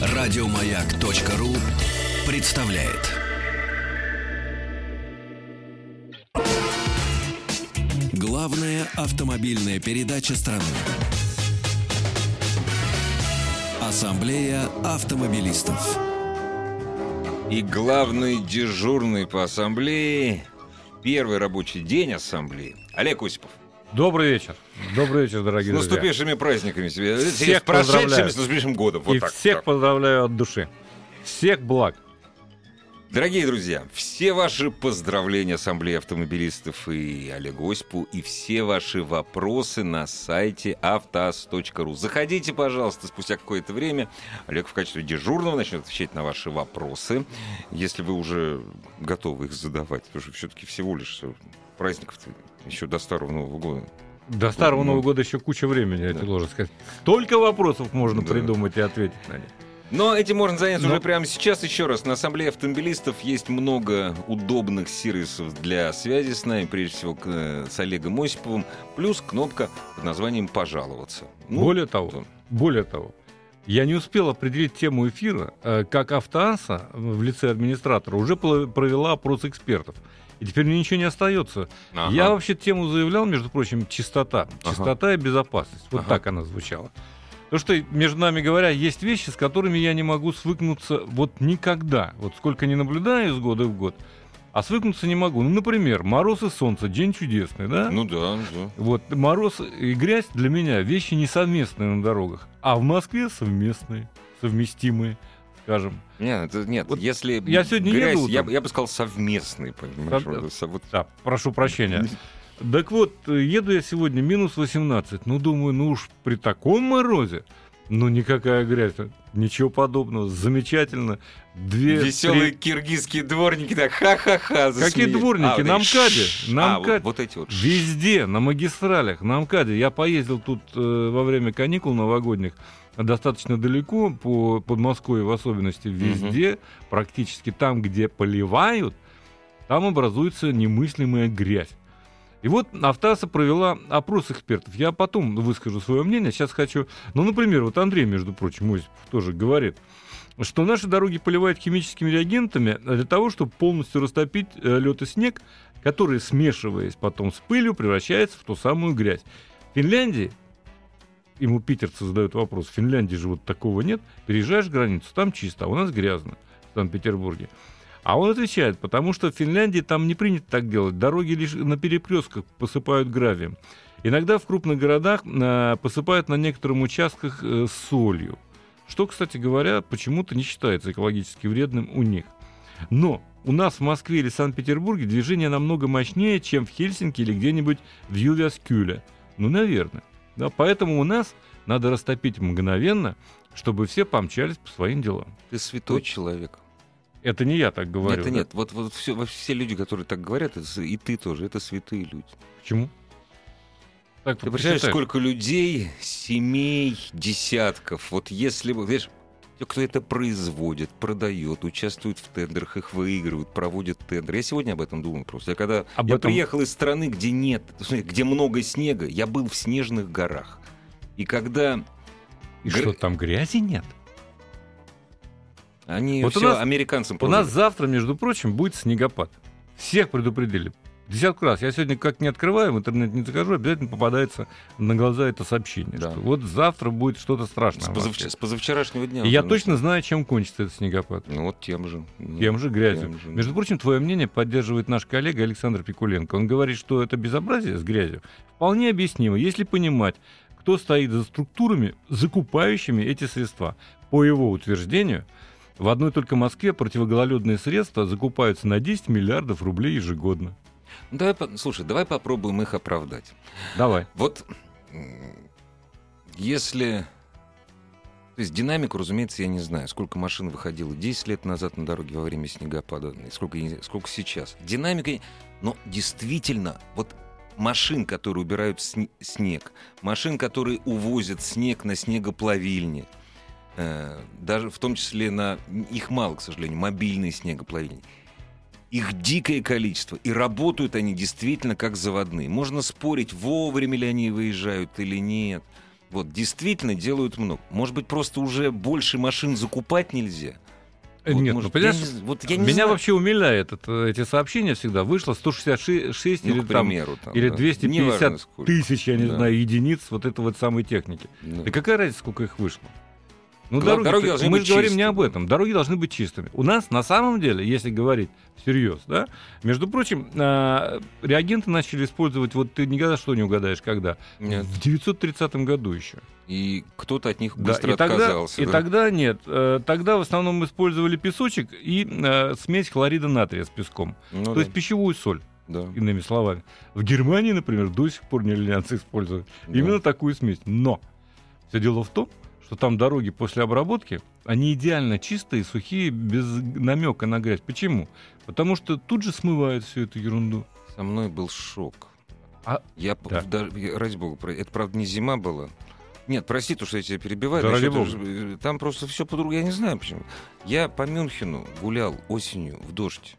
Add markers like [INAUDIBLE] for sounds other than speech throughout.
Радиомаяк.ру представляет. Главная автомобильная передача страны. Ассамблея автомобилистов. И главный дежурный по ассамблее, первый рабочий день ассамблеи, Олег Осипов. Добрый вечер. Добрый вечер, дорогие С друзья. наступившими праздниками тебе. Всех С прошедшими, с наступившим годом. Вот И так. всех так. поздравляю от души. Всех благ. Дорогие друзья, все ваши поздравления Ассамблеи автомобилистов и Олегу Осипу, и все ваши вопросы на сайте автоаз.ру. Заходите, пожалуйста, спустя какое-то время. Олег в качестве дежурного начнет отвечать на ваши вопросы, если вы уже готовы их задавать. Потому что все-таки всего лишь праздников еще до Старого Нового года. До Старого Ну, Нового года еще куча времени, я да. тебе должен сказать. Столько вопросов можно Да. придумать и ответить на них. Но этим можно заняться Но- уже прямо сейчас. Еще раз, на Ассамблее автомобилистов есть много удобных сервисов для связи с нами, прежде всего с Олегом Осиповым, плюс кнопка под названием «Пожаловаться». Ну, более того, да. более того, я не успел определить тему эфира, э, как Автоаса в лице администратора уже провела опрос экспертов. И теперь мне ничего не остается. Ага. Я вообще тему заявлял, между прочим, чистота. Ага. Чистота и безопасность. Вот Ага. так она звучала. Потому что, между нами говоря, есть вещи, с которыми я не могу свыкнуться вот никогда. Вот сколько не наблюдаю из года в год, а свыкнуться не могу. Ну, например, мороз и солнце, день чудесный, да? Ну да, да. Вот мороз и грязь для меня вещи не совместные на дорогах, а в Москве совместные, совместимые, скажем. Нет, это, нет Вот если я сегодня грязь, еду я, я бы сказал совместный, понимаешь? Вот, со- вот- Да, прошу прощения. Так вот, еду я сегодня минус 18. Ну, думаю, ну уж при таком морозе, ну никакая грязь. Ничего подобного. Замечательно. Две, Веселые три- киргизские дворники, так ха-ха-ха. Какие дворники? А, На вот МКАДе. На а, вот- МКАДе. вот эти вот. Везде, на магистралях, на МКАДе. Я поездил тут э, во время каникул новогодних достаточно далеко, по Подмосковью в особенности. Везде, практически там, где поливают, там образуется немыслимая грязь. И вот Автаса провела опрос экспертов. Я потом выскажу свое мнение. Сейчас хочу... Ну, например, вот Андрей, между прочим, Осипов тоже говорит, что наши дороги поливают химическими реагентами для того, чтобы полностью растопить лед и снег, который, смешиваясь потом с пылью, превращается в ту самую грязь. В Финляндии, ему питерцы задают вопрос, в Финляндии же вот такого нет, переезжаешь границу, там чисто, а у нас грязно в Санкт-Петербурге. А он отвечает, потому что в Финляндии там не принято так делать. Дороги лишь на перекрестках посыпают гравием. Иногда в крупных городах э, посыпают на некоторых участках э, солью. Что, кстати говоря, почему-то не считается экологически вредным у них. Но у нас в Москве или Санкт-Петербурге движение намного мощнее, чем в Хельсинки или где-нибудь в Ювяскюле. Ну, наверное. Да, поэтому у нас надо растопить мгновенно, чтобы все помчались по своим делам. Ты святой Вот. человек. Это не я так говорю. это да? нет. Вот, вот все, все люди, которые так говорят, это и ты тоже, это святые люди. Почему? Так Ты представляешь, сколько людей, семей, десятков. Вот если бы, знаешь, те, кто это производит, продает, участвует в тендерах, их выигрывают, проводят тендеры. Я сегодня об этом думаю просто. Я когда Об я этом- приехал из страны, где нет, где много снега, я был в снежных горах. И когда И гр- что, там грязи нет? они Вот у все нас- американцам У нас продали. завтра, между прочим, будет снегопад. Всех предупредили. Десятку раз. Я сегодня как не открываю, в интернет не захожу, обязательно попадается на глаза это сообщение. Да. Что вот завтра будет что-то с, страшное. в позавч- с позавчерашнего дня. И я точно знаю, чем кончится этот снегопад. Ну вот тем же. Ну, Тем же грязью. тем же, Между прочим, твое мнение поддерживает наш коллега Александр Пикуленко. Он говорит, что это безобразие с грязью вполне объяснимо, если понимать, кто стоит за структурами, закупающими эти средства. По его утверждению, в одной только Москве противогололедные средства закупаются на 10 миллиардов рублей ежегодно. Ну, давай, слушай, давай попробуем их оправдать. Давай. Вот если... То есть динамику, разумеется, я не знаю, сколько машин выходило 10 лет назад на дороге во время снегопада, и сколько, сколько сейчас. Динамика... Но действительно, вот машин, которые убирают снег, машин, которые увозят снег на снегоплавильне, э, даже в том числе на... Их мало, к сожалению, мобильные снегоплавильни. Их дикое количество, и работают они действительно как заводные. Можно спорить, вовремя ли они выезжают или нет. Вот, действительно делают много. Может быть, просто уже больше машин закупать нельзя? Вот, Нет, может, ну, понимаешь, я не- вот я не меня знаю. вообще умиляет это- эти сообщения всегда. Вышло 166 Ну, или, там, примеру, там, или да. 250 Неважно сколько. тысяч, я не Да. знаю, единиц вот этой вот самой техники. Да. Да какая разница, сколько их вышло? Ну, дороги, дороги должны мы быть же говорим не об этом. Дороги должны быть чистыми. У нас на самом деле, если говорить всерьез, да, между прочим, а, реагенты начали использовать, вот ты никогда что не угадаешь, когда? Нет. В 930 году еще. И кто-то от них Да, быстро и тогда, отказался. и да. тогда нет. Э, Тогда в основном использовали песочек и э, смесь хлорида натрия с песком. Ну То да, есть пищевую соль, да. иными словами. В Германии, например, до сих пор нелянцы используют Да. именно такую смесь. Но все дело в том, что там дороги после обработки, они идеально чистые, сухие, без намека на грязь. Почему? Потому что тут же смывают всю эту ерунду. Со мной был шок. А- я, Да. да, ради бога, это правда не зима была. Нет, прости, то, что я тебя перебиваю. Да насчет- ради э, Там просто все по-другому. Я не знаю почему. Я по Мюнхену гулял осенью в дождь.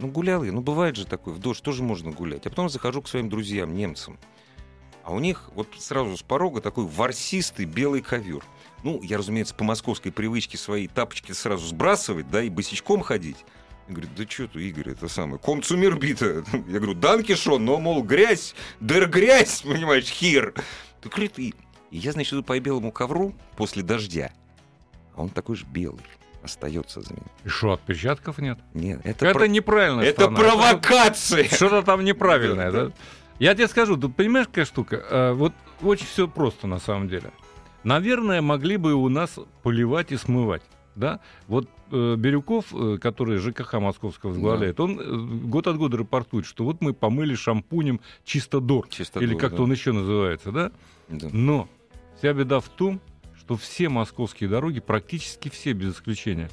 Ну, гулял я. Ну, бывает же такое. В дождь тоже можно гулять. А потом захожу к своим друзьям, немцам. А у них вот сразу с порога такой ворсистый белый ковер. Ну, я, разумеется, по московской привычке свои тапочки сразу сбрасывать, да, и босичком ходить. И говорит, да что ты, Игорь, это самое, комцумербита. [LAUGHS] Я говорю, данкишон, но, мол, грязь, дыр грязь, [LAUGHS] понимаешь, хир. Ты говорит, и... и я, значит, иду по белому ковру после дождя, а он такой же белый, остается за ним. И что, отпечатков нет? Нет, это, Это про- неправильная это страна. провокация. Что-то там неправильное, Да, да? Я тебе скажу, ты понимаешь, какая штука? А, Вот очень все просто на самом деле. Наверное, могли бы у нас поливать и смывать. Да? Вот э, Бирюков, э, который ЖКХ московского возглавляет, он э, год от года рапортует, что вот мы помыли шампунем чистодор, Чистоту, или как-то да. он еще называется, да? Да. Но вся беда в том, что все московские дороги, практически все без исключения,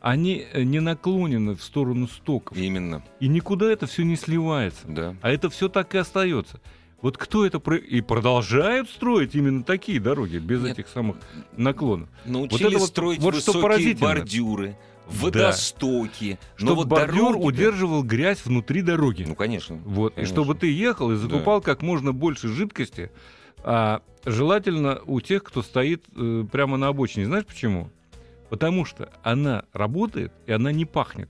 они э, не наклонены в сторону стоков. Именно, И никуда это все не сливается. да. А это все так и остается. Вот кто это про... и продолжают строить именно такие дороги без Нет. этих самых наклонов, Научились это вот- строить вот что высокие поразительно. бордюры, водостоки. Но чтобы вот бордюр дороги-то- удерживал грязь внутри дороги. Ну, конечно. вот и конечно. чтобы ты ехал и закупал как можно больше жидкости, а желательно у тех, кто стоит э, прямо на обочине. Знаешь почему? Потому что она работает и она не пахнет.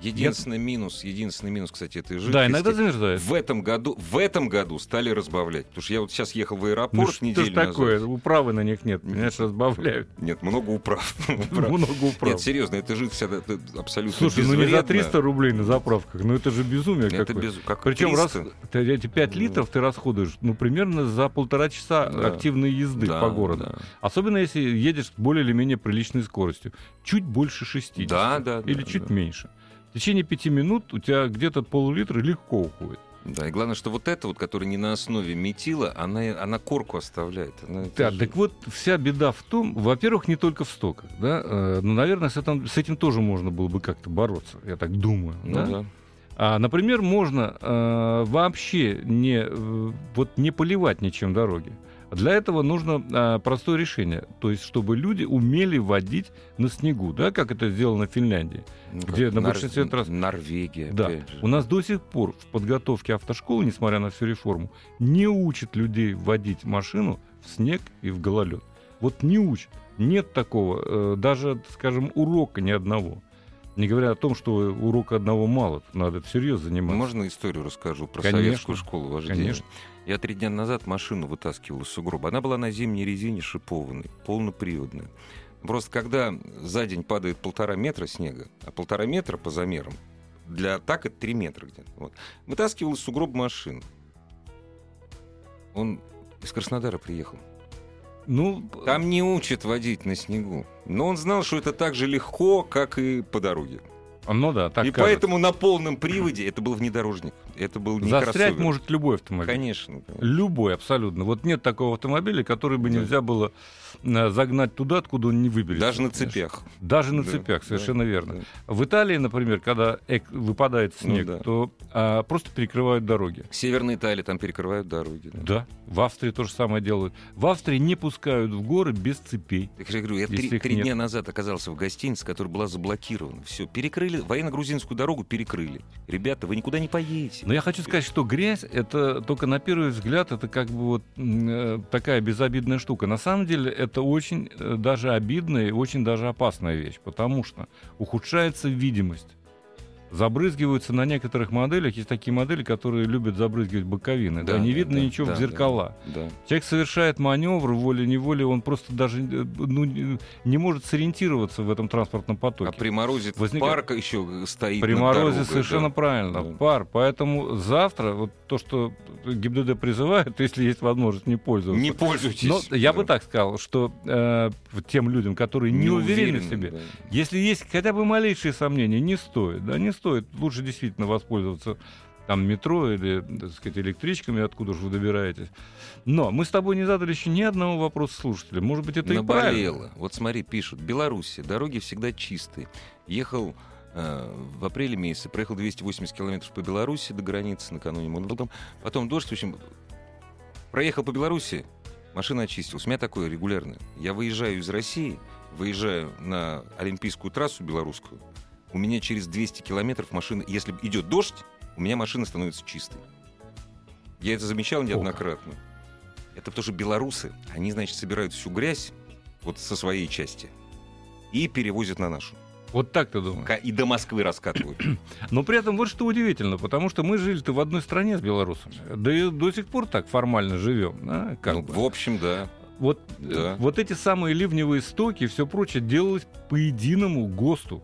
Единственный минус, единственный минус, кстати, этой жидкости. Да, иногда замерзает. В этом году, в этом году стали разбавлять. Потому что я вот сейчас ехал в аэропорт Ну что неделю назад. такое? Управы на них нет, понимаешь, разбавляют. Нет, [LAUGHS] много управ. Много управ. Нет, серьезно, это жидкость это- это абсолютно Слушай, ну не за безвредна. 300 рублей на заправках, ну это же безумие Это какое. без... Как Причем 300? раз, эти 5 Ну. литров ты расходуешь, ну, примерно за полтора часа активной езды по городу. Особенно если едешь с более или менее приличной скоростью. Чуть больше 60. Да, да, Или чуть меньше. В течение пяти минут у тебя где-то пол-литра легко уходит. Да, и главное, что вот эта вот, которая не на основе метила, она, она корку оставляет. Она- Да, же- так вот, вся беда в том, во-первых, не только в стоках, да, э, но, наверное, с этим, с этим тоже можно было бы как-то бороться, я так думаю. Ну да? да. А, например, можно э, вообще не, э, вот не поливать ничем дороги. Для этого нужно а, простое решение, то есть чтобы люди умели водить на снегу, да, как это сделано в Финляндии. Ну, Где на Нор- большинстве трасс- Норвегия, Да. опять же. У нас до сих пор в подготовке автошколы, несмотря на всю реформу, не учат людей водить машину в снег и в гололед. Вот не учат. Нет такого, э, даже, скажем, урока ни одного. Не говоря о том, что урока одного мало, надо всерьез заниматься. Можно историю расскажу про Конечно. советскую школу вождения? Конечно. Я три дня назад машину вытаскивал из сугроба. Она была на зимней резине шипованной, полноприводная. Просто когда за день падает полтора метра снега, а полтора метра по замерам, для так это 3 метра где-то. Вот. Вытаскивал из сугроба машину. Он из Краснодара приехал. Ну, Там не учат водить на снегу. Но он знал, что это так же легко, как и по дороге. Ну да, так и кажется. поэтому на полном приводе это был внедорожник. Это был не Застрять кроссовер. может любой автомобиль. Конечно. Любой, абсолютно. Вот нет такого автомобиля, который бы Да. нельзя было э, загнать туда, откуда он не выберется. Даже на понимаешь? цепях. Даже на Да, цепях, да, совершенно верно. да. В Италии, например, когда эк- выпадает Ну снег, да. то а, просто перекрывают дороги. В Северной Италии там перекрывают дороги. да. Да, в Австрии то же самое делают. В Австрии не пускают в горы без цепей. Я говорю, я три, три дня назад оказался в гостинице, которая была заблокирована. Все, перекрыли, военно-грузинскую дорогу перекрыли. Ребята, вы никуда не поедете. Но я хочу сказать, что грязь это только на первый взгляд это как бы вот э, такая безобидная штука. На самом деле это очень э, даже обидная и очень даже опасная вещь, потому что ухудшается видимость. Забрызгиваются на некоторых моделях. Есть такие модели, которые любят забрызгивать боковины. Да, не видно да, ничего да, в зеркала. Да, да. Человек совершает маневр волей-неволей, он просто даже э, ну, не не может сориентироваться в этом транспортном потоке. А при морозе Возникает- парк еще стоит При морозе дорогой, совершенно да. правильно, Да. пар. Поэтому завтра, вот то, что ГИБДД призывает, [LAUGHS] если есть возможность не пользоваться. Не пользуйтесь. Но я бы Да. так сказал, что э, тем людям, которые не, уверены в себе, да. если есть хотя бы малейшие сомнения, не стоит, да, не стоит. Лучше действительно воспользоваться там метро или, так сказать, электричками, откуда же вы добираетесь. Но мы с тобой не задали еще ни одного вопроса слушателя. Может быть, это и правильно. Наболело. Вот смотри, пишут. Беларуси. Дороги всегда чистые. Ехал э, в апреле месяце, проехал 280 километров по Беларуси до границы накануне. Потом, потом дождь. В общем, проехал по Беларуси, машина очистилась. У меня такое регулярное. Я выезжаю из России, выезжаю на Олимпийскую трассу белорусскую. У меня через 200 километров машина, если идет дождь, у меня машина становится чистой. Я это замечал неоднократно. Это потому что белорусы, они, значит, собирают всю грязь вот со своей части и перевозят на нашу. Вот так ты думаешь? И до Москвы раскатывают. [CLEARS THROAT] Но при этом вот что удивительно, потому что мы жили-то в одной стране с белорусами. Да и до сих пор так формально живем. да, как Ну, бы. в общем, да. Вот, Да. вот эти самые ливневые стоки и все прочее делалось по единому ГОСТу.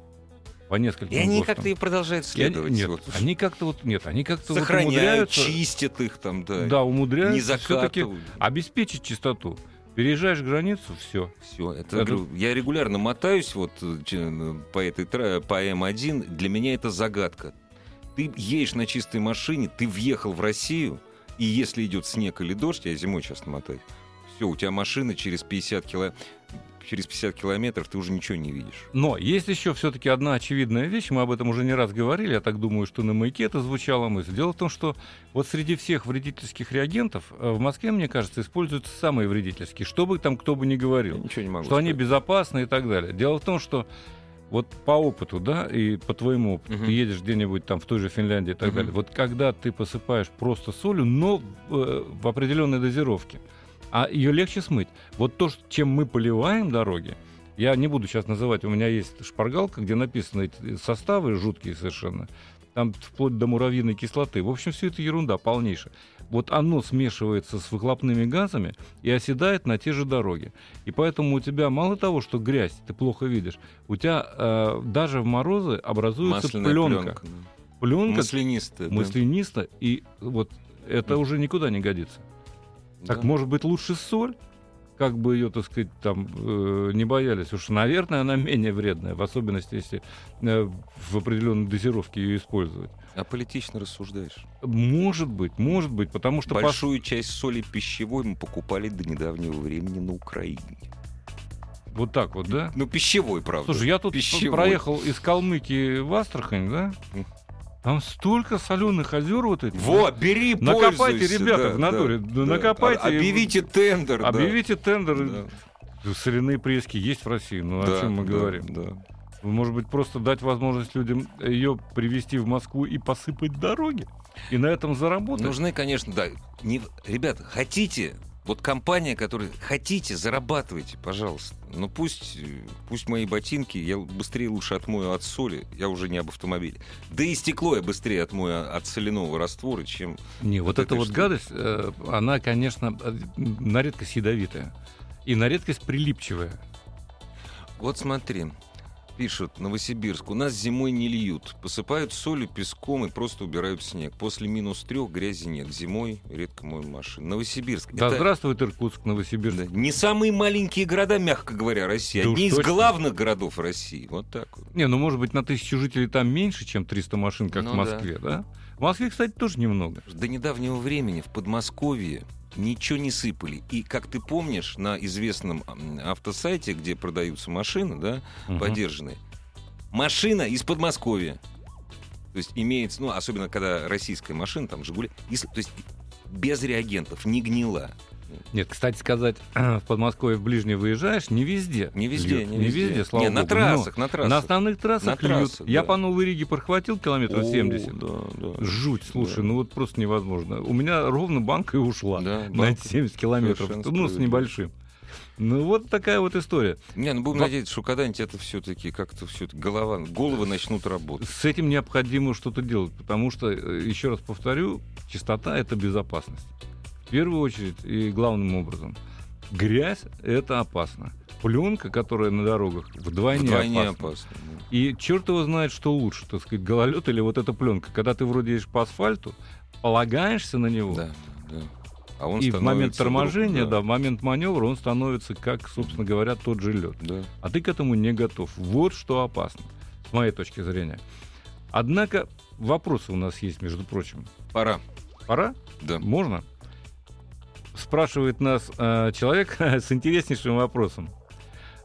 По нескольким И они ГОСТам. как-то и продолжают И они- следовать. нет, Вот. они как-то вот нет, они как-то вот Сохраняют, умудряются, чистят их там, да. да, не умудряются все-таки закатывают. обеспечить чистоту. Переезжаешь границу, все. Все, это, Это- говорю, я регулярно мотаюсь вот по этой по М1. Для меня это загадка. Ты едешь на чистой машине, ты въехал в Россию, и если идет снег или дождь, я зимой часто мотаюсь, все, у тебя машина через 50 кило... через 50 километров, ты уже ничего не видишь. Но есть еще все-таки одна очевидная вещь, мы об этом уже не раз говорили, я так думаю, что на маяке это звучала мысль. Дело в том, что вот среди всех вредительских реагентов э, в Москве, мне кажется, используются самые вредительские, что бы там кто бы ни Я говорил. ничего не могу что они сказать. безопасны и так далее. Дело в том, что вот по опыту, да, и по твоему опыту, Мгм. ты едешь где-нибудь там в той же Финляндии и так Мгм. далее. Вот когда ты посыпаешь просто солью, но э, в определенной дозировке, а ее легче смыть. Вот то, чем мы поливаем дороги, я не буду сейчас называть, у меня есть шпаргалка, где написаны эти составы жуткие совершенно. Там вплоть до муравьиной кислоты. В общем, все это ерунда полнейшая. Вот оно смешивается с выхлопными газами и оседает на те же дороги. И поэтому у тебя мало того, что грязь, ты плохо видишь, у тебя э, даже в морозы образуется Масляная пленка. пленка. да. Пленка Маслянистая. да. маслянисто, и вот это Мгм. уже никуда не годится. Так Да. может быть лучше соль? Как бы ее, так сказать, там э, не боялись. Уж, наверное, она менее вредная, в особенности, если э, в определенной дозировке ее использовать. А политично рассуждаешь. Может быть, может быть, потому что... пос- Большую часть соли пищевой мы покупали до недавнего времени на Украине. Вот так вот, да? Ну, пищевой, правда. Слушай, я тут Пищевой. проехал из Калмыкии в Астрахань, да? Там столько соленых озер вот этих. Во, бери, Накопайте, ребята, да, в натуре, да, да да. накопайте. А- Объявите тендер. да. Объявите тендер. Да, Соляные прески есть в России, ну да, о чем мы да, говорим? да. Может быть, просто дать возможность людям ее привезти в Москву и посыпать дороги? И на этом заработать? Нужны, конечно, да. Не... Ребята, хотите, вот компания, которая... Хотите, зарабатывайте, пожалуйста. Но пусть, э, пусть мои ботинки, я быстрее лучше отмою от соли, я уже не об автомобиле. Да и стекло я быстрее отмою от соляного раствора, чем... Не, вот Вот эта вот штуки. гадость, э, она, конечно, э, на редкость ядовитая. И на редкость прилипчивая. Вот смотри, пишут, Новосибирск, у нас зимой не льют. Посыпают солью, песком и просто убирают снег. После минус трех грязи нет. Зимой редко моем машину. Новосибирск. Да это- здравствует Иркутск, Новосибирск. Да, Не самые маленькие города, мягко говоря, России. Да Одни из точно. главных городов России. Вот так вот. Не, ну может быть на тысячу жителей там меньше, чем 300 машин, как Ну в Москве, да. В Москве, кстати, тоже немного. До недавнего времени в Подмосковье ничего не сыпали. И, как ты помнишь, на известном автосайте, где продаются машины, да, Мгм. подержанные, машина из Подмосковья. То есть имеется, ну, особенно когда российская машина, там, Жигули, если- то есть без реагентов, не гнила. Нет, кстати сказать, [CLEARS THROAT] в Подмосковье в ближний выезжаешь, не везде. Не везде, льют. не не везде. везде, слава Не, на богу. Но трассах, на трассах. На основных трассах На льют. трассах, Я да. по Новой Риге прохватил километров О, 70. Да, да. Жуть, слушай, Да. ну вот просто невозможно. У меня ровно банка и ушла Да, на эти 70 километров. Ну, с небольшим. Ну, вот такая вот история. Не, ну будем Во- надеяться, что когда-нибудь это все-таки как-то все голова, головы начнут работать. С этим необходимо что-то делать, потому что, э, еще раз повторю, чистота — это безопасность. В первую очередь и главным образом. Грязь — это опасно. Пленка, которая на дорогах, вдвойне, Вдвойне опасна. опасно. да. И черт его знает, что лучше, так сказать, гололед или вот эта пленка. Когда ты вроде едешь по асфальту, полагаешься на него, Да, да. А он и в момент торможения, вдруг, да, в момент маневра он становится, как, собственно говоря, тот же лед. да. А ты к этому не готов. Вот что опасно, с моей точки зрения. Однако вопросы у нас есть, между прочим. Пора. Пора? Да. Можно? Спрашивает нас э, человек [LAUGHS] с интереснейшим вопросом.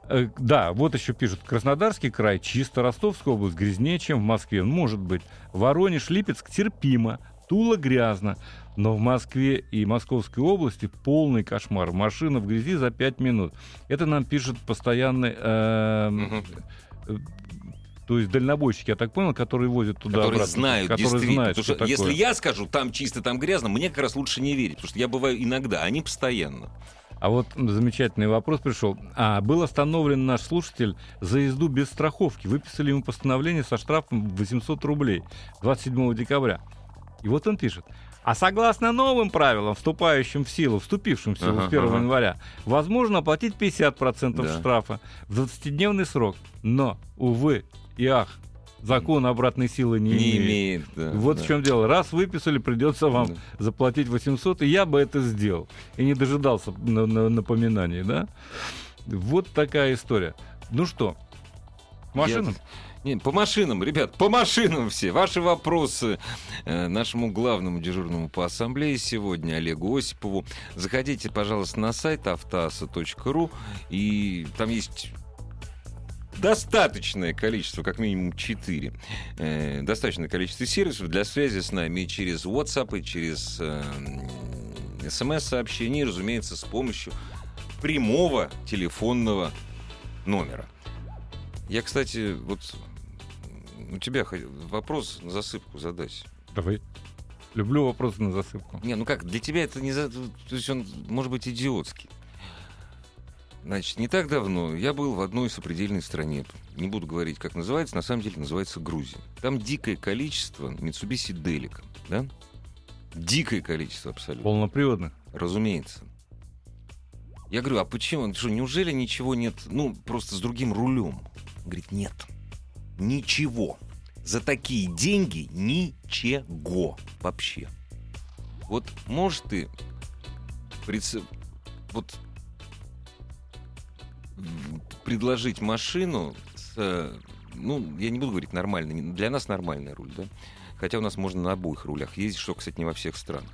Э, да, вот еще пишут. Краснодарский край чисто, Ростовская область грязнее, чем в Москве. Может быть. Воронеж, Липецк терпимо, Тула грязно. Но в Москве и Московской области полный кошмар. Машина в грязи за 5 минут. Это нам пишет постоянный... э. То есть дальнобойщики, я так понял, которые возят туда Которые обратно, знают, которые действительно. знают, Потому что, что если такое. я скажу, там чисто, там грязно, мне как раз лучше не верить. Потому что я бываю иногда, они постоянно. А вот замечательный вопрос пришел. А, был остановлен наш слушатель за езду без страховки. Выписали ему постановление со штрафом в 800 рублей 27 декабря. И вот он пишет. А согласно новым правилам, вступающим в силу, вступившим в силу Ага, с 1 ага. января, возможно оплатить 50% Да. штрафа в 20-дневный срок. Но, увы и ах, закон обратной силы не, Не имеет. имеет. да, Вот да. в чем дело. Раз выписали, придется вам Да. заплатить 800, и я бы это сделал. И не дожидался на- на- напоминаний, да? Вот такая история. Ну что, к машинам? Не, по машинам, ребят, по машинам все. Ваши вопросы э, нашему главному дежурному по ассамблее сегодня, Олегу Осипову. Заходите, пожалуйста, на сайт автоаса.ру, и там есть достаточное количество, как минимум 4, э, достаточное количество сервисов для связи с нами через WhatsApp, и через э, смс-сообщения, и, разумеется, с помощью прямого телефонного номера. Я, кстати, вот у тебя вопрос на засыпку задать. Давай. Люблю вопросы на засыпку. Не, ну как, для тебя это не... за- То есть он может быть идиотский. Значит, не так давно я был в одной сопредельной стране. Не буду говорить, как называется. На самом деле называется Грузия. Там дикое количество Mitsubishi Delica, да? Дикое количество абсолютно. Полноприводных. Разумеется. Я говорю, а почему? Он Что, неужели ничего нет? Ну, просто с другим рулем. Он говорит, нет. Ничего. За такие деньги ничего вообще. Вот можешь ты вот предложить машину с, э, ну, я не буду говорить нормальный, для нас нормальный руль, да? Хотя у нас можно на обоих рулях ездить, что, кстати, не во всех странах.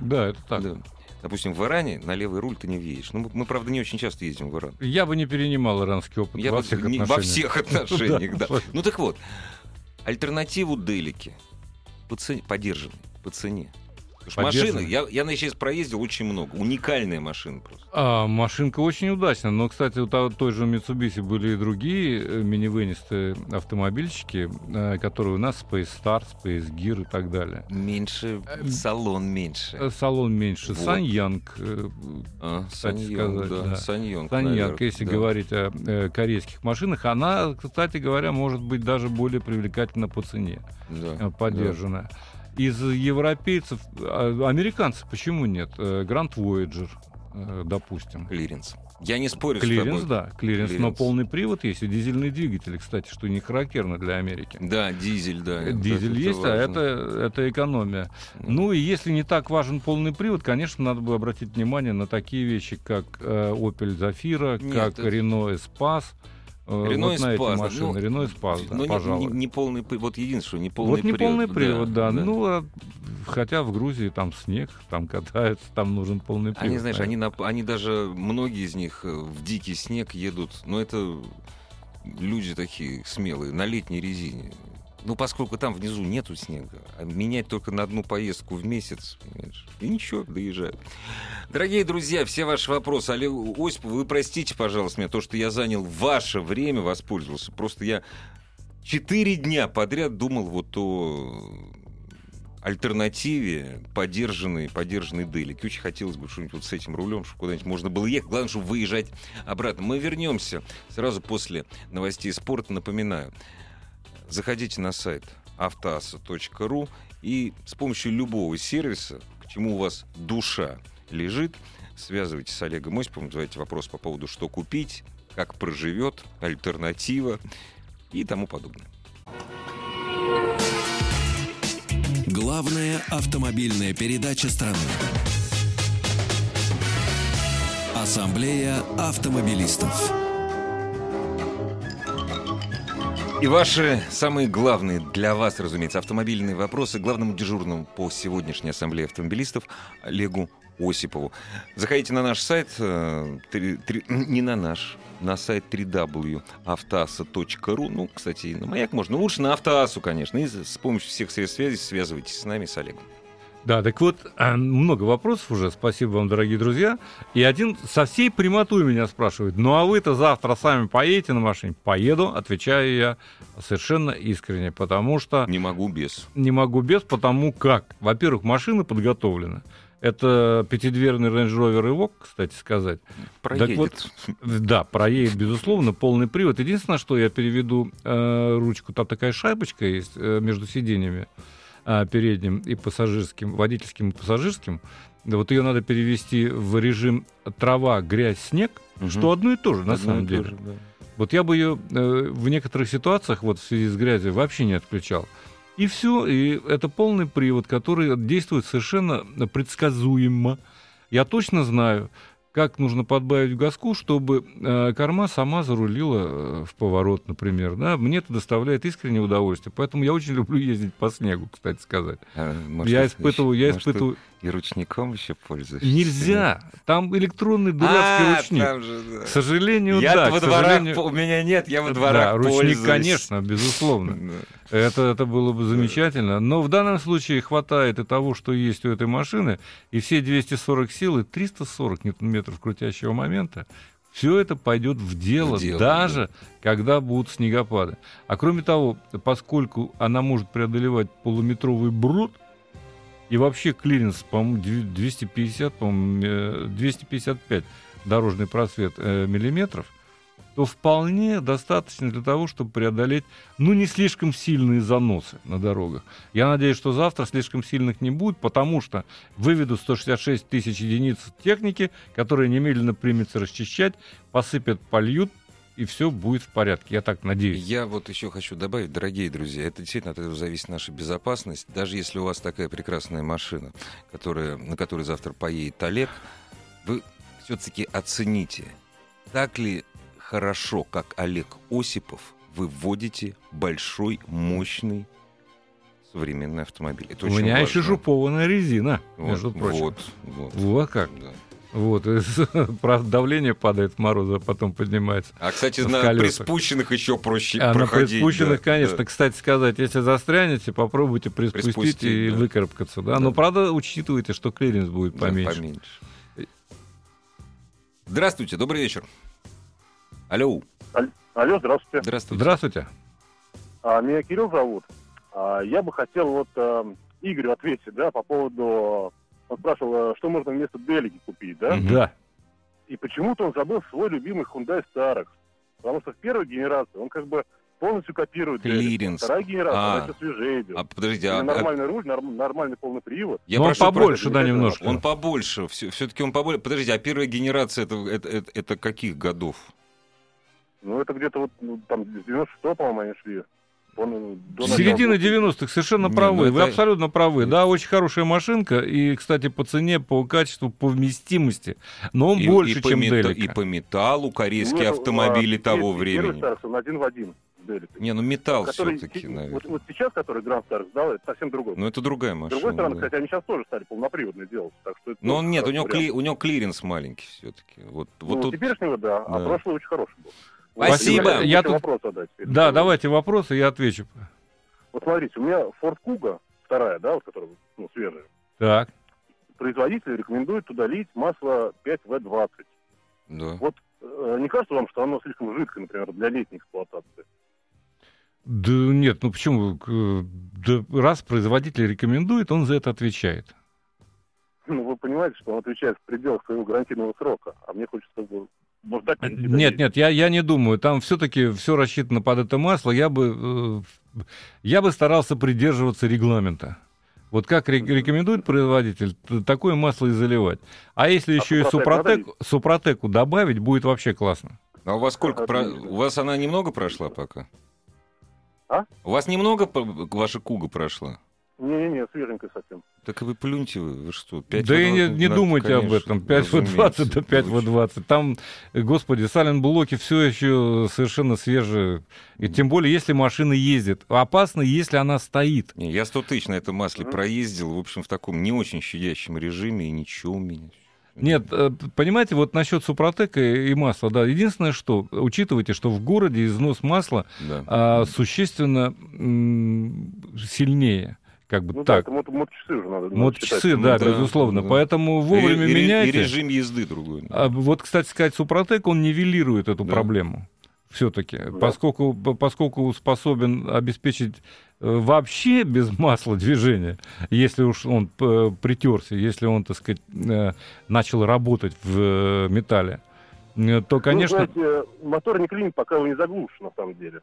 Да, это так. Да. Допустим, в Иране на левый руль ты не въедешь. Ну, мы, мы, правда, не очень часто ездим в Иран. Я бы не перенимал иранский опыт Я во бы всех не- во всех [LAUGHS] отношениях, да. Да. Ну так вот, альтернативу Делики по цене, подержанной, по цене. Машины, я, я на сейчас проездил очень много. Уникальная машина просто. А, машинка очень удачная. Но, кстати, у той же Mitsubishi были и другие э, мини-вынистые автомобильчики, э, которые у нас Space Star, Space Gear и так далее. Меньше, Эм, салон меньше. Э, Салон меньше. Вот. SsangYong. э, А, кстати сказать, да. да. SsangYong, наверное, если да. говорить о э, корейских машинах, она, кстати говоря, может быть даже более привлекательна по цене, Да, э, подержанная. Из европейцев, а, американцев почему нет? Э, Grand Voyager, э, допустим. да. Клиренс. Я не спорю с Клиренс, тобой. да, клиренс, но Клиренс. полный привод есть, и дизельный двигатель, кстати, что не характерно для Америки. Да, дизель, да. Э, Дизель это есть, а важно. это, это экономия. Ну и если не так важен полный привод, конечно, надо бы обратить внимание на такие вещи, как э, Opel Zafira, Нет, как это- Renault Espace. Э, Рено вот на эти машины. ну, Renault Espace, да, Но не- пожалуй. не, не полный, вот единственное, не полный вот не привод. полный привод, да. Ну, а, хотя в Грузии там снег, там катаются, там нужен полный привод. Они, знаешь, они, на- они даже, многие из них э, в дикий снег едут, но это люди такие смелые, на летней резине. Ну, поскольку там внизу нету снега, а менять только на одну поездку в месяц, понимаешь, и ничего, доезжают. Дорогие друзья, все ваши вопросы. Олег Осипов, вы простите, пожалуйста, меня, то, что я занял ваше время, воспользовался. Просто я четыре дня подряд думал вот о альтернативе подержанной, подержанной Делик. Очень хотелось бы что-нибудь вот с этим рулем, чтобы куда-нибудь можно было ехать. Главное, чтобы выезжать обратно. Мы вернемся сразу после новостей спорта. Напоминаю, заходите на сайт автоаса.ру и с помощью любого сервиса, к чему у вас душа лежит, связывайтесь с Олегом Осиповым, задавайте вопрос по поводу, что купить, как проживет, альтернатива и тому подобное. Главная автомобильная передача страны. Ассамблея автомобилистов. И ваши самые главные для вас, разумеется, автомобильные вопросы главному дежурному по сегодняшней ассамблее автомобилистов Олегу Осипову. Заходите на наш сайт, э, три- три- не на наш, на сайт www.автоаса.ру. Ну, кстати, на маяк можно, но лучше на Автоасу, конечно. И с помощью всех средств связи связывайтесь с нами, с Олегом. Да, так вот, а, много вопросов уже, спасибо вам, дорогие друзья. И один со всей прямотой меня спрашивает, ну а вы-то завтра сами поедете на машине? Поеду, отвечаю я совершенно искренне, потому что Не могу без. не могу без, потому как, во-первых, машина подготовлена. Это пятидверный Range Rover Evoque, кстати сказать. Проедет. вот, Да, проедет, безусловно, полный привод. Единственное, что я переведу э, ручку, там такая шайбочка есть э, между сиденьями э, передним и пассажирским, водительским и пассажирским. Да, вот ее надо перевести в режим трава, грязь, снег, Мгм. что одно и то же, на Одно самом деле. же, да. Вот я бы ее э, в некоторых ситуациях, вот в связи с грязью, вообще не отключал. И все, и это полный привод, который действует совершенно предсказуемо. Я точно знаю, как нужно подбавить газку, чтобы э, корма сама зарулила э, в поворот, например. Да? Мне это доставляет искреннее удовольствие. Поэтому я очень [LAUGHS] люблю ездить по снегу, кстати сказать. А, может, я испытываю, я может, испытываю. И ручником еще пользуешься. Нельзя. Там электронный дурацкий А, ручник. там же, да. К сожалению, Я да. во к дворах, сожалению- у меня нет, я во Да, дворах ручник, пользуюсь. конечно, безусловно. [LAUGHS] Да. Это, это было бы замечательно. Но в данном случае хватает и того, что есть у этой машины, и все 240 сил, и 340 ньютон-метров крутящего момента, все это пойдет в дело, В дело, даже когда будут снегопады. А кроме того, поскольку она может преодолевать полуметровый бруд, и вообще клиренс, по-моему, дв- 250, по-моему, э, 255 дорожный просвет э, миллиметров, то вполне достаточно для того, чтобы преодолеть, ну, не слишком сильные заносы на дорогах. Я надеюсь, что завтра слишком сильных не будет, потому что выведут 166 тысяч единиц техники, которые немедленно примется расчищать, посыпят, польют, и все будет в порядке. Я так надеюсь. Я вот еще хочу добавить, дорогие друзья, это действительно от этого зависит наша безопасность. Даже если у вас такая прекрасная машина, которая, на которой завтра поедет Олег, вы все-таки оцените, так ли хорошо, как Олег Осипов, вы водите большой, мощный современный автомобиль. Это У меня важно. еще шипованная резина, Вот, между прочим. Вот, вот. Вот как. Да. Вот, [LAUGHS] правда, давление падает, мороза потом поднимается. А, кстати, на колесах. приспущенных еще проще А на проходить. приспущенных, да, конечно, да. кстати сказать, если застрянете, попробуйте приспустить, Приспустить, и да. выкарабкаться. Да? Да. Но, правда, учитывайте, что клиренс будет Да, поменьше. поменьше. Здравствуйте, добрый вечер. Алло, Алло, здравствуйте. здравствуйте. Здравствуйте. А, меня Кирилл зовут. А, я бы хотел вот а, Игорю ответить, да, по поводу... Он спрашивал, а, что можно вместо Делики купить, да? Да. И почему-то он забыл свой любимый Hyundai Starex. Потому что в первой генерации он как бы полностью копирует. Клиренс. Вторая генерация, А. она еще свежее идет. А подождите, а- а- нормальный руль, норм- нормальный полный привод. я Но он прошу побольше, прощения, да, немножко. Он побольше, все-таки он побольше. Подождите, а первая генерация это, это, это- это каких годов? Ну, это где-то вот ну, там с 96 по-моему, они шли. Он, до Середина начала 90-х, совершенно Не, правы. ну Вы это- абсолютно правы. Да, очень хорошая машинка. И, кстати, по цене, по качеству, по вместимости. Но он И- больше, и чем мета- Делика. И по металлу корейские Нет, автомобили а, того первый времени. Он один в один. Delica. Не, ну металл который все-таки, наверное. вот, вот сейчас, который Grand Starex дал, это совсем другой. Ну это другая С машина. другой стороны, да. кстати, они сейчас тоже стали полноприводные делать. Так что это Но он нет, у него, кли- у него клиренс маленький все-таки. Вот, вот ну, тут теперешнего, да, а Да. прошлый очень хороший был. Спасибо. Вот, Я я тут- вопрос задать. Да, давайте вопросы, я отвечу. Вот смотрите, у меня Ford Kuga, вторая, да, вот которая, ну, свежая. Так. Производитель рекомендует туда лить масло 5W20. Да. Вот э, не кажется вам, что оно слишком жидкое, например, для летней эксплуатации? Да нет, ну почему? Да раз производитель рекомендует, он за это отвечает. Ну, вы понимаете, что он отвечает в пределах своего гарантийного срока, а мне хочется как бы... Может, так Нет, нет, я, я не думаю. Там все-таки все рассчитано под это масло. Я бы, э, я бы старался придерживаться регламента. Вот как ре- рекомендует производитель, такое масло и заливать. А если еще и Супротек супротеку добавить, будет вообще классно. А у вас сколько? про-. У вас она немного прошла пока? А? У вас немного ваша куга прошла? Не-не-не, свеженькая совсем. Так и вы плюньте вы, вы что? 5 да и не, не надо, думайте об конечно, этом. 5 в 20 разумеется. до 5 в 20. Там, господи, сален-блоки все еще совершенно свежие. И тем более, если машина ездит. Опасно, если она стоит. Не, я 100 тысяч на этом масле Мгм. проездил, в общем, в таком не очень щадящем режиме, и ничего у меня. Нет, э, понимаете, вот насчет супротека и масла, да, единственное, что, учитывайте, что в городе износ масла Да. а, существенно м, сильнее, как бы Ну да, так. это мото- моточасы уже надо. Моточасы, да, Ну да, безусловно. да. Поэтому вовремя И- и- меняйте. И режим езды другой. А вот, кстати сказать, Супротек, он нивелирует эту Да. проблему все-таки, поскольку, по- поскольку способен обеспечить э, вообще без масла движение, если уж он притерся, если он, так сказать, э, начал работать в э, металле, то, конечно... Ну, знаете, мотор не клинит, пока его не заглушишь, на самом деле.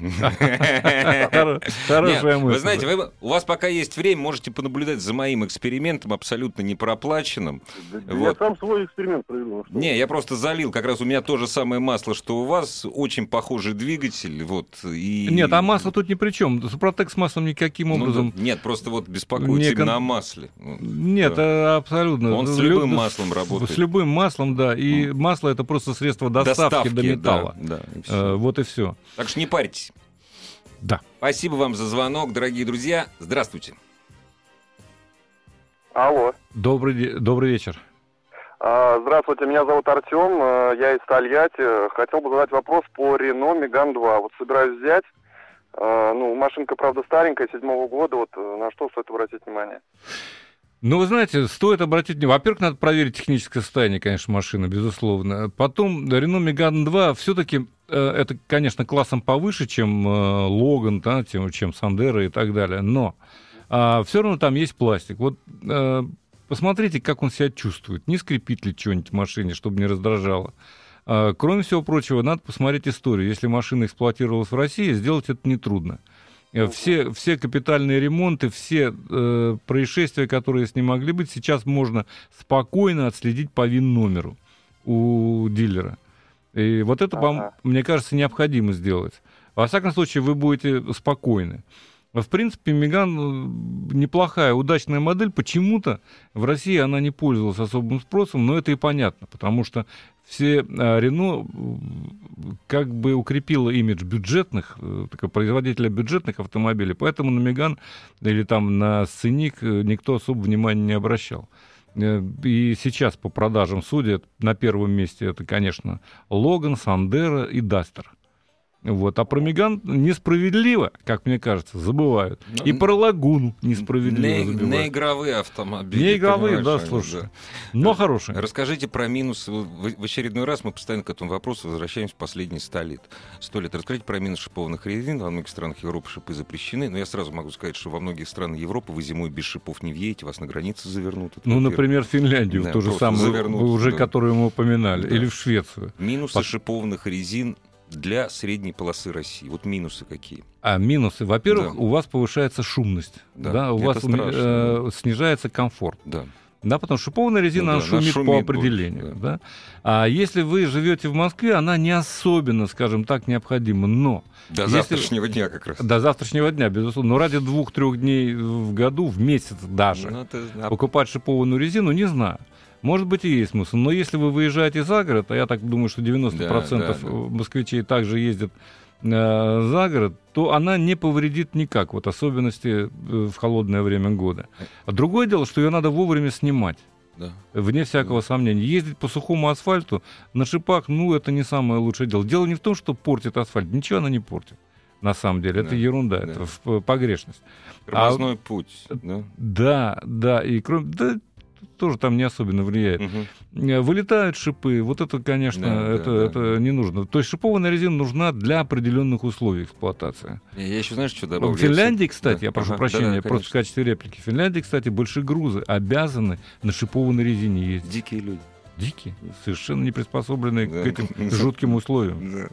Хоро- Хорошая мысль. Вы знаете, у вас пока есть время, можете понаблюдать за моим экспериментом, абсолютно не проплаченным. Да- да Вот. Я сам свой эксперимент проведу. ну Не, я просто залил, как раз у меня то же самое масло, что у вас, очень похожий двигатель, вот, и... Нет, а масло тут ни при чем. Супротек с маслом никаким Ну, образом... нет, просто вот беспокоится Не именно о масле. Ну, Нет, э, абсолютно. Он с Лю- любым маслом работает. С любым маслом, да. И масло это просто средство доставки, до металла. Э, вот и все. Так что не парьтесь. Да. Спасибо вам за звонок, дорогие друзья. Здравствуйте. Алло. Добрый, добрый вечер. А, Здравствуйте, меня зовут Артем, э, я из Тольятти. Хотел бы задать вопрос по Renault Megane 2. Вот собираюсь взять. Э, Ну, машинка, правда, старенькая, седьмого года. Вот э, на что стоит обратить внимание? Ну, вы знаете, стоит обратить внимание. Во-первых, надо проверить техническое состояние, конечно, машины, безусловно. Потом, Renault Megane 2 все-таки это, конечно, классом повыше, чем э, Логан, да, чем, чем Сандера и так далее. Но все равно там есть пластик. Вот э, посмотрите, как он себя чувствует. Не скрипит ли что-нибудь в машине, чтобы не раздражало. А, Кроме всего прочего, надо посмотреть историю. Если машина эксплуатировалась в России, сделать это нетрудно. Э, Все, все капитальные ремонты, все э, происшествия, которые с ним могли быть, сейчас можно спокойно отследить по ВИН-номеру у дилера. И вот это, Ага. мне кажется, необходимо сделать. Во всяком случае, вы будете спокойны. В принципе, Меган э, неплохая, удачная модель. Почему-то в России она не пользовалась особым спросом, но это и понятно, потому что все а, Рено э, как бы укрепила имидж бюджетных, э, производителя бюджетных автомобилей, поэтому на Меган или там на Сценик э, никто особо внимания не обращал. Э, И сейчас по продажам судят на первом месте это, конечно, Логан, Сандера и Дастер. Вот. А про Меган несправедливо, как мне кажется, забывают. И Ну, про Лагуну несправедливо Не, забывают. не игровые автомобили. Не игровые, да, слушай. да. Но хорошие. Расскажите про минусы. В, в очередной раз мы постоянно к этому вопросу возвращаемся в последние сто лет. Сто лет. Расскажите про минус шипованных резин. Во многих странах Европы шипы запрещены. Но я сразу могу сказать, что во многих странах Европы вы зимой без шипов не въедете, вас на границе завернут. Это Ну, например, Финляндию, Да, ту же самую, завернут, уже да. которую мы упоминали, Да. или в Швецию. Минусы Пос- шипованных резин для средней полосы России. Вот минусы какие. А минусы, во-первых, Да. у вас повышается шумность, Да, да, у это вас страшно, э, снижается комфорт. Да. Да, потому что шипованная резина, Ну да, шумит, шумит по определению. да. да. А если вы живете в Москве, она не особенно, скажем так, необходима. Но До Если- завтрашнего дня как раз. до завтрашнего дня, безусловно, но ради двух-трех дней в году, в месяц даже, Ну, а покупать шипованную резину, не знаю. Может быть, и есть смысл. Но если вы выезжаете за город, а я так думаю, что 90% Да, да, да. москвичей также ездят э, за город, то она не повредит никак, вот особенности э, в холодное время года. А другое дело, что ее надо вовремя снимать. да. Вне всякого сомнения. Ездить по сухому асфальту на шипах, ну, это не самое лучшее дело. Дело не в том, что портит асфальт. Ничего она не портит. на самом деле. Это Да, ерунда, да. это в- погрешность. Тормозной путь. Да? Да, да, и кроме... Да, тоже там не особенно влияет. Э, Вылетают шипы, вот это, конечно, Да, да, это, да, это да. не нужно. То есть шипованная резина нужна для определенных условий эксплуатации. Я еще, знаешь, что В добавлю? Финляндии, кстати, Да, я прошу ага, прощения, да-да, просто в качестве реплики. В Финляндии, кстати, большие грузы обязаны на шипованной резине ездить. Дикие люди. Дикие, совершенно не приспособленные Да. к этим жутким условиям. Да.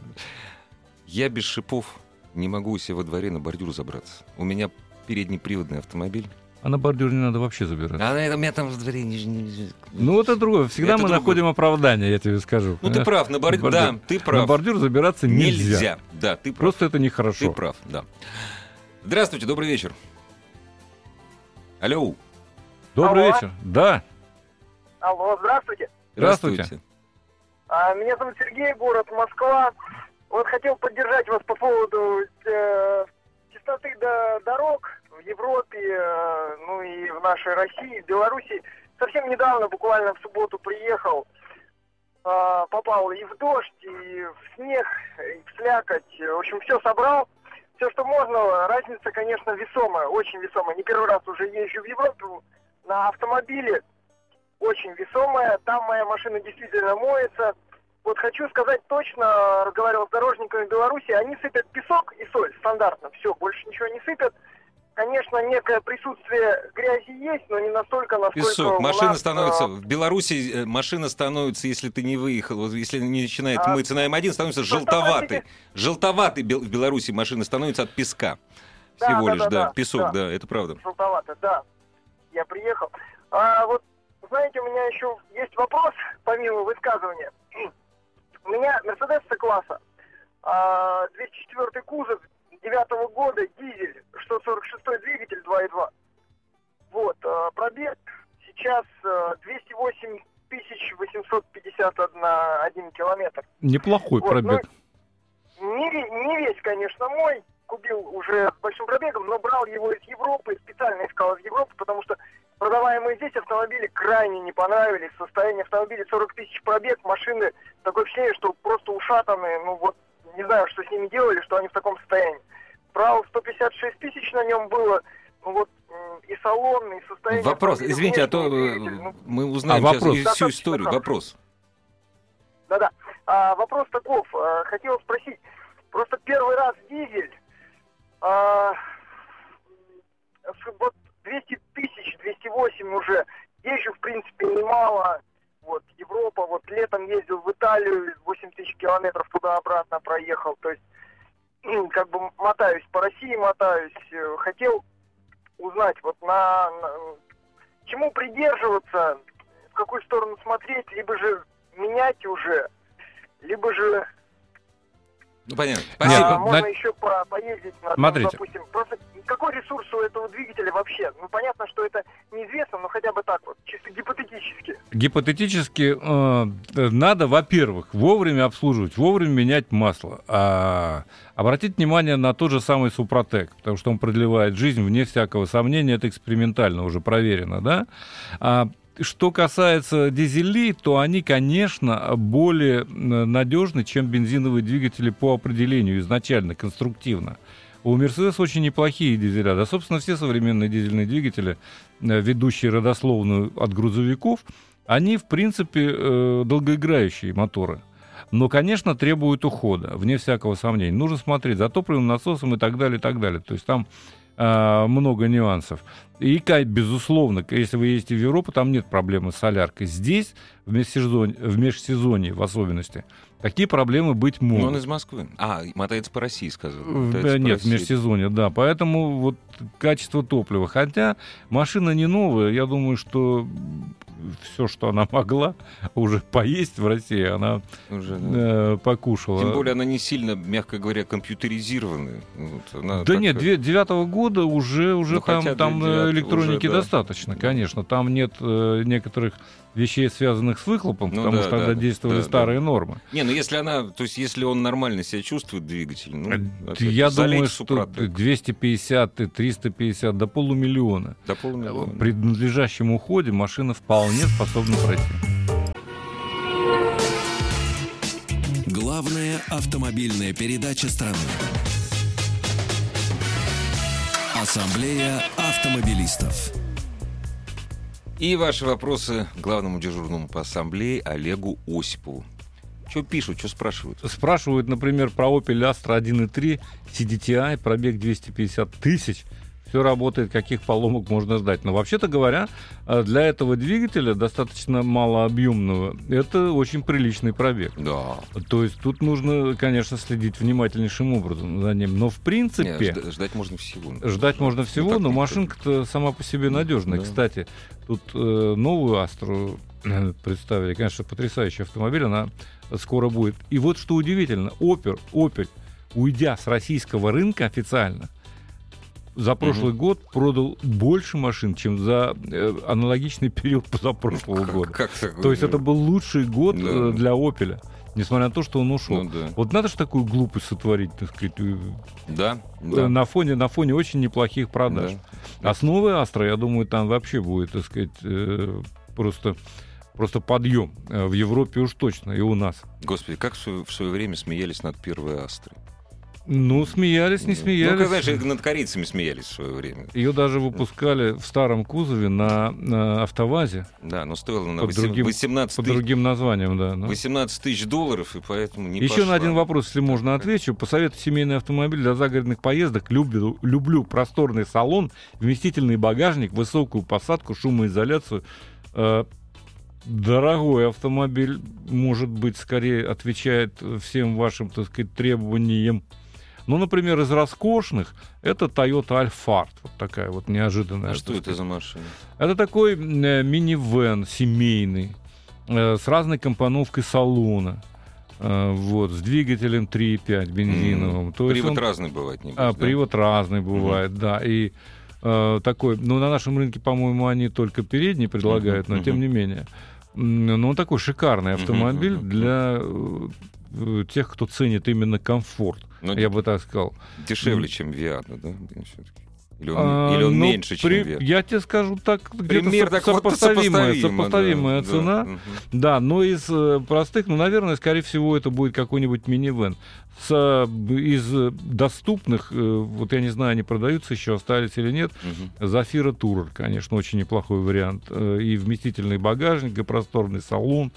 Я без шипов не могу у себя во дворе на бордюр забраться. У меня переднеприводный автомобиль. А на бордюр не надо вообще забираться. А на этом у меня там во дворе не... Ну, вот это другое. Всегда Это мы другое. находим оправдание, я тебе скажу. Ну, ты понимаешь? прав, на бордюр... бордюр. Да, ты На прав. бордюр забираться нельзя. Нельзя. Да, ты прав. Просто это Ты нехорошо. прав, да. Здравствуйте, добрый вечер. Алло. Добрый Алло. вечер. Да. Алло, здравствуйте. Здравствуйте. А, меня зовут Сергей, город Москва. Вот хотел поддержать вас по поводу э, чистоты до- дорог в Европе, э, ну и в нашей России, в Беларуси. Совсем недавно, буквально в субботу приехал, а, попал и в дождь, и в снег, и в слякоть. В общем, все собрал. Все, что можно. Разница, конечно, весомая, очень весомая. Не первый раз уже езжу в Европу на автомобиле. Очень весомая. Там моя машина действительно моется. Вот хочу сказать точно, разговаривал с дорожниками Беларуси, они сыпят песок и соль стандартно. Все, больше ничего не сыпят. Конечно, некое присутствие грязи есть, но не настолько, насколько Песок. Машина нас, становится... э, В Беларуси э, машина становится, если ты не выехал, если не начинает А, мыться на М1, становится ну, желтоватой. давайте. [LAUGHS] Желтоватый бел- в Беларуси машина становится от песка. Да, Всего да, лишь, да, да. да, Песок, да. да, это правда. желтовато, да. Я приехал. А вот, знаете, у меня еще есть вопрос, помимо высказывания. [CLEARS THROAT] У меня Мерседес С-класса, а, 204 кузов, 9 года, дизель, 146 двигатель 2.2. Вот, а, пробег сейчас а, 208 тысяч 851 километр. Неплохой Вот, пробег. ну, не, не весь, конечно, мой. Купил уже с большим пробегом, но брал его из Европы, специально искал из Европы, потому что продаваемые здесь автомобили крайне не понравились. Состояние автомобиля 40 тысяч пробег, машины такое впечатление, что просто ушатанные, ну вот, не знаю, что с ними делали, что они в таком состоянии. Брал 156 тысяч на нем было, ну вот, и салон, и состояние... Вопрос, автомобиля, извините, а то э, двигатель, ну, мы узнаем А, сейчас вопрос. и всю историю. Вопрос. Да-да. А, вопрос таков. А, хотел спросить. Просто первый раз дизель. а, вот 200 тысяч, 208 уже. Езжу, в принципе, немало. Вот, Европа. Вот летом ездил в Италию, 8 тысяч километров туда-обратно проехал. То есть, как бы мотаюсь по России, мотаюсь. Э, Хотел узнать, вот на, на- чему придерживаться, в какую сторону смотреть, либо же менять уже, либо же Ну, понятно. а, Спасибо. можно на- еще по- поездить на, Смотрите. допустим, просто какой ресурс у этого двигателя вообще? Ну, понятно, что это неизвестно, но хотя бы так вот, чисто гипотетически. Гипотетически э, надо, во-первых, вовремя обслуживать, вовремя менять масло. А обратить внимание на тот же самый Супротек, потому что он продлевает жизнь, вне всякого сомнения, это экспериментально уже проверено, да? А что касается дизелей, то они, конечно, более надежны, чем бензиновые двигатели по определению изначально, конструктивно. У Мерседес очень неплохие дизеля. Да, собственно, все современные дизельные двигатели, э, ведущие родословную от грузовиков, они, в принципе, э, долгоиграющие моторы. Но, конечно, требуют ухода, вне всякого сомнения. Нужно смотреть за топливным насосом и так далее, и так далее. То есть там а, много нюансов. И, безусловно, если вы ездите в Европу, там нет проблемы с соляркой. Здесь, в межсезонье, в межсезонье в особенности, такие проблемы быть Ну, могут. он из Москвы. А, мотается по России, сказал. В- Мотается Нет, в межсезонье, да. Поэтому вот качество топлива. Хотя машина не новая, я думаю, что все, что она [LAUGHS] могла уже поесть в России, она Уже, да. э, покушала. Тем более она не сильно, мягко говоря, компьютеризированная. Вот, она Да так, нет, э, девятого года уже, уже Ну, там, там э, электроники уже, да. достаточно, конечно. Там нет э, некоторых вещей, связанных с выхлопом, Ну потому да, что тогда да, действовали да, старые нормы. Не, ну если она, то есть если он нормально себя чувствует, двигатель, ну, Э, Я думаю, что Супротек. 250 и 350 до полумиллиона До полмиллиона. при надлежащем уходе машина вполне способна пройти. Главная автомобильная передача страны. Ассамблея автомобилистов. И ваши вопросы главному дежурному по ассамблее Олегу Осипову. Что пишут, что спрашивают? Спрашивают, например, про Opel Astra 1.3 CDTI, пробег 250 тысяч. Все работает, каких поломок можно ждать. Но вообще-то говоря, э, для этого двигателя достаточно малообъемного, это очень приличный пробег. Да. То есть тут нужно, конечно, следить внимательнейшим образом за ним. Но в принципе... Нет, жд- ждать можно всего. Ждать можно всего, так но машинка-то сама по себе надежная. Да. Кстати, тут э, новую Астру э, представили. Конечно, потрясающий автомобиль, она скоро будет. И вот что удивительно, Opel, Opel уйдя с российского рынка официально, за прошлый год продал больше машин, чем за э, аналогичный период позапрошлого года. Как такое? То есть это был лучший год Да. э, для Opel. Несмотря на то, что он ушел. Ну да. Вот надо же такую глупость сотворить, так сказать, э, Да, да. на, фоне, на фоне очень неплохих продаж. Да. А с новой Астра, я думаю, там вообще будет, так сказать, просто, просто подъем. В Европе уж точно, и у нас. Господи, как в свое время смеялись над первой Астрой. Ну, смеялись, не Ну, смеялись. как, знаешь, над корейцами смеялись в свое время. Ее даже выпускали в старом кузове на, на автовазе Да, но стоило на Под 8 другим- 18 под другим названием, да. ну. 18 тысяч долларов, и поэтому не Еще на пошла. один вопрос, если можно, отвечу. Посоветую семейный автомобиль для загородных поездок. Люблю, люблю просторный салон, вместительный багажник, высокую посадку, шумоизоляцию. Э, Дорогой автомобиль, может быть, скорее отвечает всем вашим, так сказать, требованиям. Ну, например, из роскошных это Toyota Alphard. Вот такая вот неожиданная. А что это за машина? Это такой э, минивэн семейный, э, с разной компоновкой салона. э, вот, с двигателем 3.5 бензиновым. То есть Привод он- разный бывает, небось, а, да? привод разный бывает, да. И э, такой, ну, на нашем рынке, по-моему, они только передний предлагают, Мгм, но тем не менее. Ну, он такой шикарный автомобиль мгм, для тех, кто ценит именно комфорт. Но Я бы так сказал. дешевле, чем Виата, да? Или он, А, или он ну, меньше, при- чем Виата? Я тебе скажу так, где-то Пример соп- так вот сопоставимая, сопоставимая да, цена. да, мгм. Да, но из э, простых, ну, наверное, скорее всего, это будет какой-нибудь минивэн. С, э, из э, доступных, э, вот я не знаю, они продаются еще, остались или нет, Мгм. Зафира Турер, конечно, очень неплохой вариант. Э, И вместительный багажник, и просторный салон,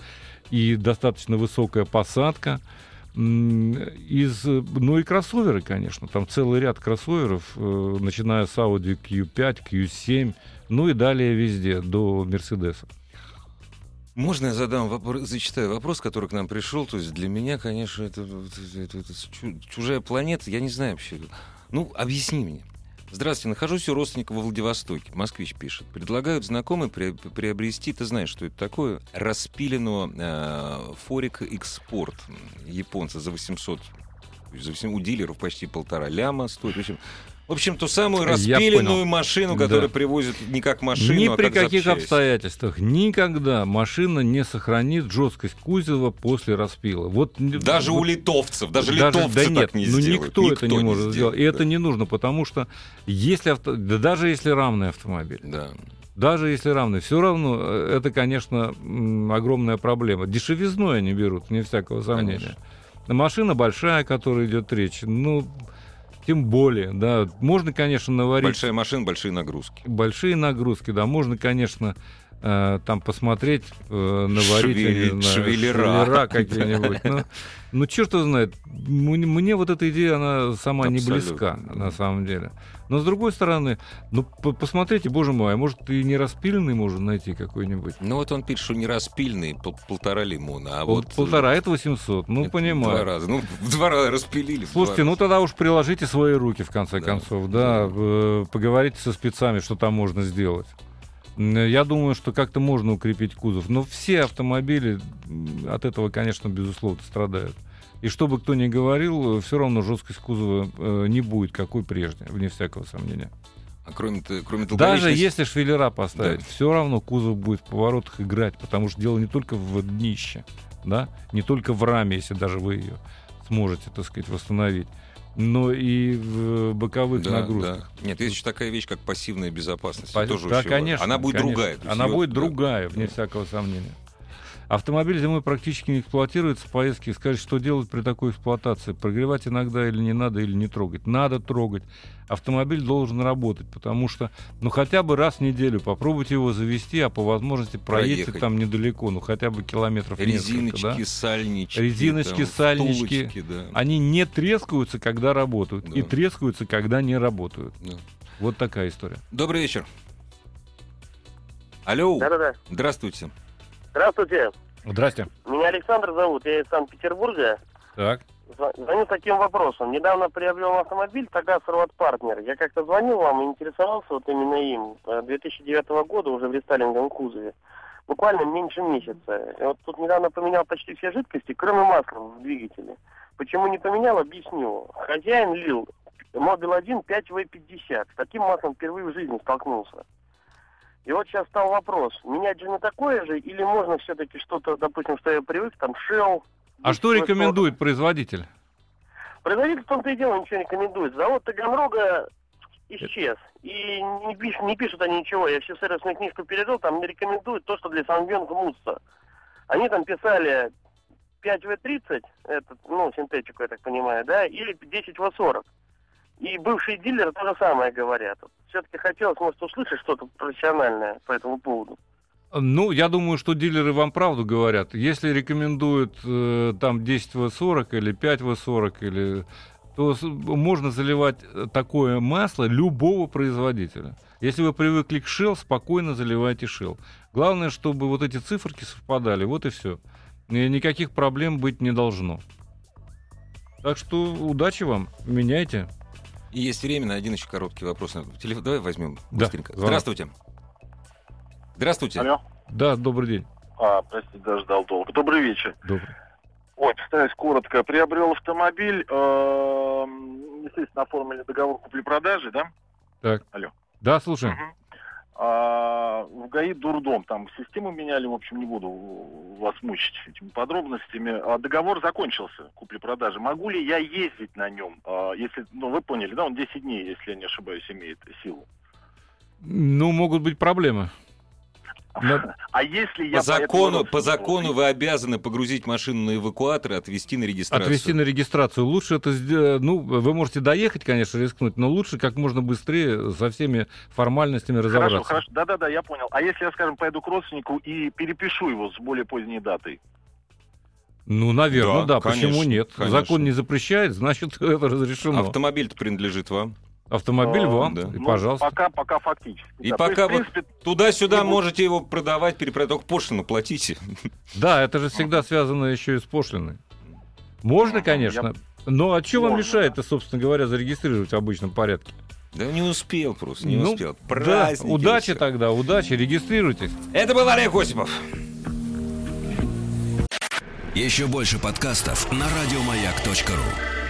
и достаточно высокая посадка. Из, ну и кроссоверы, конечно. Там целый ряд кроссоверов, э, начиная с Audi Q5, Q7, ну и далее везде, до Мерседеса. Можно я задам вопрос, зачитаю вопрос, который к нам пришел? То есть для меня, конечно, это, это- это- это чу- чужая планета, я не знаю вообще. Ну, объясни мне. Здравствуйте, нахожусь у родственника во Владивостоке. Москвич пишет. Предлагают знакомые при- приобрести, ты знаешь, что это такое, распиленного э, Форика Экспорт японца за 800. То есть за 8 у дилеров почти полтора ляма стоит. В общем, в общем, ту самую распиленную машину, Да. которую привозят не как машину, Ни а при как каких запчасть. обстоятельствах никогда машина не сохранит жесткость кузова после распила. Вот Даже вот у литовцев, даже, Даже- литовцы да так нет, не ну сделают. никто, это не может сделать. И сделает, это не нужно, потому что если авто- да даже если равный автомобиль, Да. даже если равный, все равно э, это, конечно, огромная проблема. Дешевизной они берут, не всякого сомнения. Машина большая, о которой идет речь, ну, тем более, да. Можно, конечно, наварить Большая машина, большие нагрузки. большие нагрузки, да, можно, конечно, э, там посмотреть, э, наварить, я не знаю, швеллера. швеллера [LAUGHS] какие-нибудь. Ну, ну, черт его знает. Мне, вот эта идея, она сама не Абсолютно, близка, да. на самом деле. Но, с другой стороны, ну, по- посмотрите, боже мой, а может, и не распиленный можно найти какой-нибудь? Ну вот он пишет, что не распильный, пол- полтора лимона, а Пол- вот... Полтора, это 800, ну, это понимаю. Два раза. Ну, в два раза распилили. Слушайте, ну раза. тогда уж приложите свои руки, в конце Да. концов, да, э, поговорите со спецами, что там можно сделать. М, Я думаю, что как-то можно укрепить кузов, но все автомобили от этого, конечно, безусловно, страдают. И что бы кто ни говорил, все равно жесткость кузова э, не будет какой прежде, вне всякого сомнения. А кроме, кроме Даже если швеллера поставить, Да. все равно кузов будет в поворотах играть, потому что дело не только в днище, да, не только в раме, если даже вы ее сможете, так сказать, восстановить, но и в боковых Да, нагрузках. да. Нет, есть еще такая вещь, как пассивная безопасность. По- Тоже да, очень конечно. важно. Она будет конечно. другая. Она её- будет да. другая, вне Да. всякого сомнения. Автомобиль зимой практически не эксплуатируется, поездки сказать, что делать при такой эксплуатации. Прогревать иногда или не надо, или не трогать. Надо трогать. Автомобиль должен работать, потому что, ну, хотя бы раз в неделю попробуйте его завести, а по возможности проедьте Проехать. там недалеко, ну, хотя бы километров Резиночки, несколько, да? сальнички. Резиночки, там, сальнички. втулочки, да. Они не трескаются, когда работают, и Да. трескаются, когда не работают. Да. Вот такая история. Добрый вечер. Алло. Да-да-да. Здравствуйте. Здравствуйте. Здрасте. Меня Александр зовут, я из Санкт-Петербурга. Так. Зв- Звоню с таким вопросом. Недавно приобрел автомобиль Тагаз Рот Партнер. Я как-то звонил вам и интересовался вот именно им. Э, 2009 года уже в рестайлинговом кузове. Буквально меньше месяца. И вот тут недавно поменял почти все жидкости, кроме масла в двигателе. Почему не поменял, объясню. Хозяин лил Мобил 1 5В50. С таким маслом впервые в жизни столкнулся. И вот сейчас стал вопрос, менять же не такое же, или можно все-таки что-то, допустим, что я привык, там, Shell, А что 10 рекомендует производитель? Производитель в том-то и дело ничего не рекомендует. Завод Таганрога исчез. И не пишут, не пишут они ничего. Я все сервисную книжку перевел, там не рекомендуют то, что для Сангбенг Муста. Они там писали 5В30, этот, ну, синтетику, я так понимаю, да, или 10В40. И бывшие дилеры то же самое говорят. Все-таки хотелось, может, услышать что-то профессиональное по этому поводу. Ну, я думаю, что дилеры вам правду говорят. Если рекомендуют э, там 10В40 или 5В40, или, то можно заливать э, такое масло любого производителя. Если вы привыкли к Shell, спокойно заливайте Shell. Главное, чтобы вот эти циферки совпадали, вот и все. Никаких проблем быть не должно. Так что удачи вам, меняйте. И есть время на один еще короткий вопрос. Телефон, давай возьмем Да, быстренько. звонок. Здравствуйте. Здравствуйте. Алло. Да, добрый день. А, простите, даже ждал долго. Добрый вечер. Добрый. Ой, постараюсь коротко. Приобрел автомобиль, эм, естественно, оформили договор купли-продажи, да? Так. Алло. Да, слушай. Мгм. А, в ГАИ дурдом, там систему меняли, в общем, не буду вас мучить этими подробностями. А договор закончился, купли-продажи. Могу ли я ездить на нем? А, если, ну, вы поняли, да, он 10 дней, если я не ошибаюсь, имеет силу. Ну, могут быть проблемы. Да. А если я По закону, по закону вы обязаны погрузить машину на эвакуатор и отвезти на регистрацию. Отвести на регистрацию. Лучше это. Ну, вы можете доехать, конечно, рискнуть, но лучше как можно быстрее со всеми формальностями Хорошо, разобраться. хорошо. Да-да-да, я понял. А если я, скажем, пойду к родственнику и перепишу его с более поздней датой? Ну, наверное, Да, да. конечно, почему нет? конечно. Закон не запрещает, значит, [LAUGHS] это разрешено. Автомобиль-то принадлежит вам. Автомобиль А, вам, да. и Ну, пожалуйста. Пока, пока фактически. И Да, пока есть, вот принципе, Туда-сюда буду. можете его продавать, перепродавать, только пошлину платите. [LAUGHS] Да, это же всегда связано еще и с пошлиной. Можно, Ага, конечно. Но а что вам Можно, мешает, собственно говоря, зарегистрировать в обычном порядке? Да не успел просто, не Ну, успел. Да, Праздники удачи все. тогда, удачи, регистрируйтесь. Это был Олег Осипов. Еще больше подкастов на радиомаяк.ру.